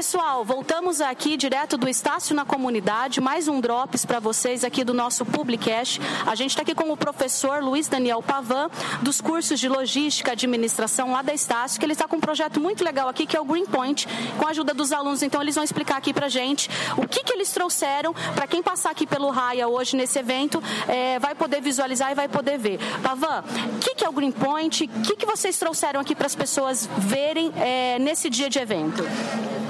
pessoal, voltamos aqui direto do Estácio na Comunidade, mais um Drops para vocês aqui do nosso Publicast. A gente está aqui com o professor Luiz Daniel Pavan, dos cursos de Logística e Administração lá da Estácio, que ele está com um projeto muito legal aqui, que é o Green Point, com a ajuda dos alunos. Então, eles vão explicar aqui para gente o que, que eles trouxeram para quem passar aqui pelo Raia hoje nesse evento, é, vai poder visualizar e vai poder ver. Pavan, o que, que é o Green Point? O que, que vocês trouxeram aqui para as pessoas verem é, nesse dia de evento?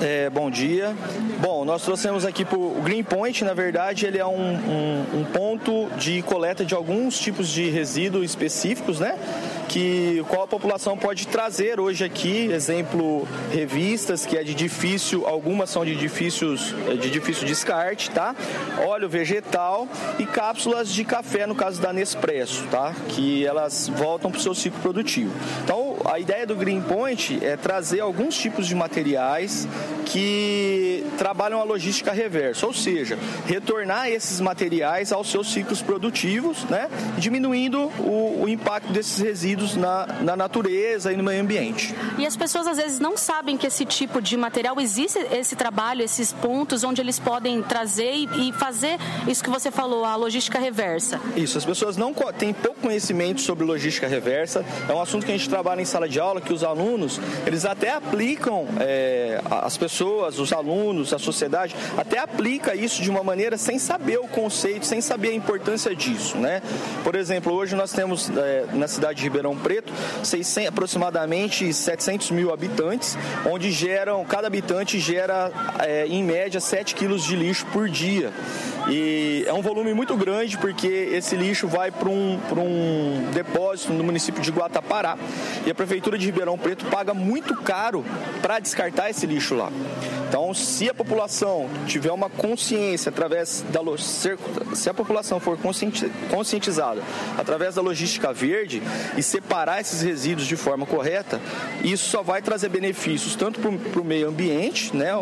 É, bom dia. Bom, nós trouxemos aqui para o Green Point, na verdade, ele é um, um, um ponto de coleta de alguns tipos de resíduos específicos, né? que qual a população pode trazer hoje aqui, exemplo, revistas que é de difícil, algumas são de difíceis de difícil descarte, tá? Óleo vegetal e cápsulas de café no caso da Nespresso, tá? Que elas voltam para o seu ciclo produtivo. Então, a ideia do Green Point é trazer alguns tipos de materiais que trabalham a logística reversa, ou seja, retornar esses materiais aos seus ciclos produtivos, né? Diminuindo o, o impacto desses resíduos na, na natureza e no meio ambiente. E as pessoas às vezes não sabem que esse tipo de material existe esse trabalho, esses pontos onde eles podem trazer e, e fazer isso que você falou, a logística reversa. Isso, as pessoas não têm pouco conhecimento sobre logística reversa. É um assunto que a gente trabalha em sala de aula, que os alunos, eles até aplicam, é, as pessoas, os alunos, a sociedade, até aplica isso de uma maneira sem saber o conceito, sem saber a importância disso, né? Por exemplo, hoje nós temos é, na cidade de Ribeirão Preto, 600, aproximadamente 700 mil habitantes, onde geram, cada habitante gera é, em média 7 quilos de lixo por dia. E é um volume muito grande porque esse lixo vai para um, um depósito no município de Guatapará e a Prefeitura de Ribeirão Preto paga muito caro para descartar esse lixo lá. Então, se a população tiver uma consciência através da se a população for conscientizada através da logística verde e separar esses resíduos de forma correta, isso só vai trazer benefícios tanto para o meio ambiente, né,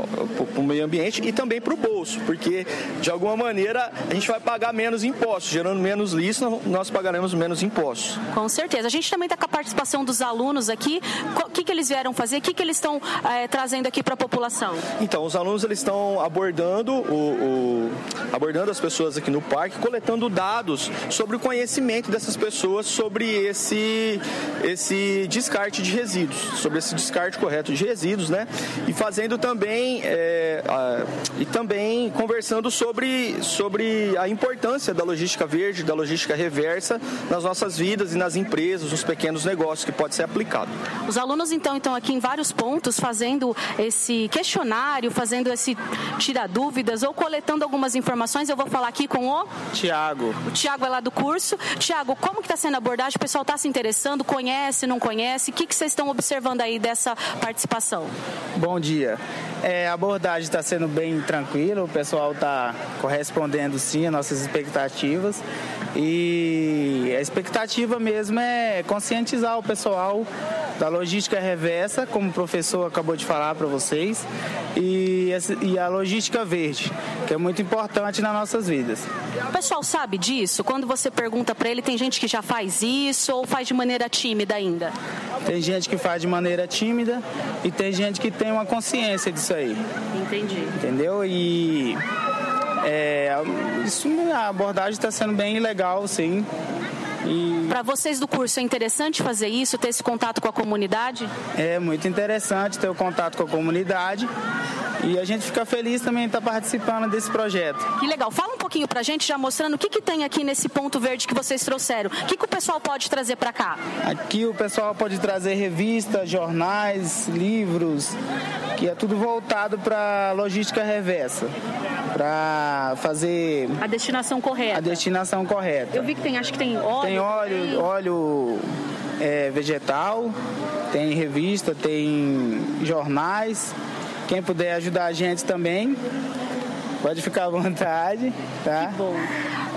para o meio ambiente e também para o bolso, porque de alguma maneira a gente vai pagar menos impostos, gerando menos lixo, nós pagaremos menos impostos. Com certeza. A gente também está com a participação dos alunos aqui. O que, que eles vieram fazer? O que, que eles estão é, trazendo aqui para a população? Então, os alunos eles estão abordando o, o, abordando as pessoas aqui no parque, coletando dados sobre o conhecimento dessas pessoas sobre esse esse descarte de resíduos, sobre esse descarte correto de resíduos, né? E fazendo também é, a, e também conversando sobre sobre a importância da logística verde, da logística reversa nas nossas vidas e nas empresas, nos pequenos negócios que pode ser aplicado. Os alunos então estão aqui em vários pontos fazendo esse questionário fazendo esse tirar dúvidas ou coletando algumas informações. Eu vou falar aqui com o Tiago. O Tiago é lá do curso. Tiago, como que está sendo a abordagem? O pessoal está se interessando? Conhece, não conhece? O que, que vocês estão observando aí dessa participação? Bom dia. É, a abordagem está sendo bem tranquila, o pessoal está correspondendo sim às nossas expectativas. E a expectativa mesmo é conscientizar o pessoal da logística reversa, como o professor acabou de falar para vocês, e, e a logística verde, que é muito importante nas nossas vidas. O pessoal sabe disso? Quando você pergunta para ele, tem gente que já faz isso ou faz de maneira tímida ainda? Tem gente que faz de maneira tímida e tem gente que tem uma consciência disso aí. Entendi. Entendeu? E é, isso, a abordagem está sendo bem legal, sim. E... Para vocês do curso é interessante fazer isso, ter esse contato com a comunidade? É muito interessante ter o contato com a comunidade. E a gente fica feliz também estar participando desse projeto. Que legal. Fala um pouquinho pra gente, já mostrando o que, que tem aqui nesse ponto verde que vocês trouxeram. O que, que o pessoal pode trazer para cá? Aqui o pessoal pode trazer revistas, jornais, livros, que é tudo voltado para logística reversa para fazer a destinação correta. A destinação correta. Eu vi que tem, acho que tem óleo. Tem óleo, tem... óleo é, vegetal, tem revista, tem jornais. Quem puder ajudar a gente também, pode ficar à vontade, tá? Que bom.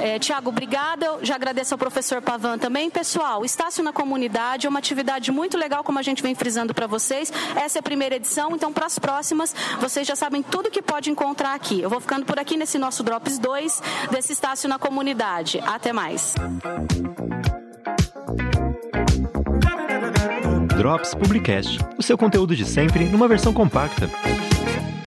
É, Tiago, obrigada. Já agradeço ao professor Pavan também. Pessoal, Estácio na Comunidade é uma atividade muito legal, como a gente vem frisando para vocês. Essa é a primeira edição, então para as próximas, vocês já sabem tudo que pode encontrar aqui. Eu vou ficando por aqui nesse nosso Drops 2 desse Estácio na Comunidade. Até mais. Drops Publicast, o seu conteúdo de sempre numa versão compacta.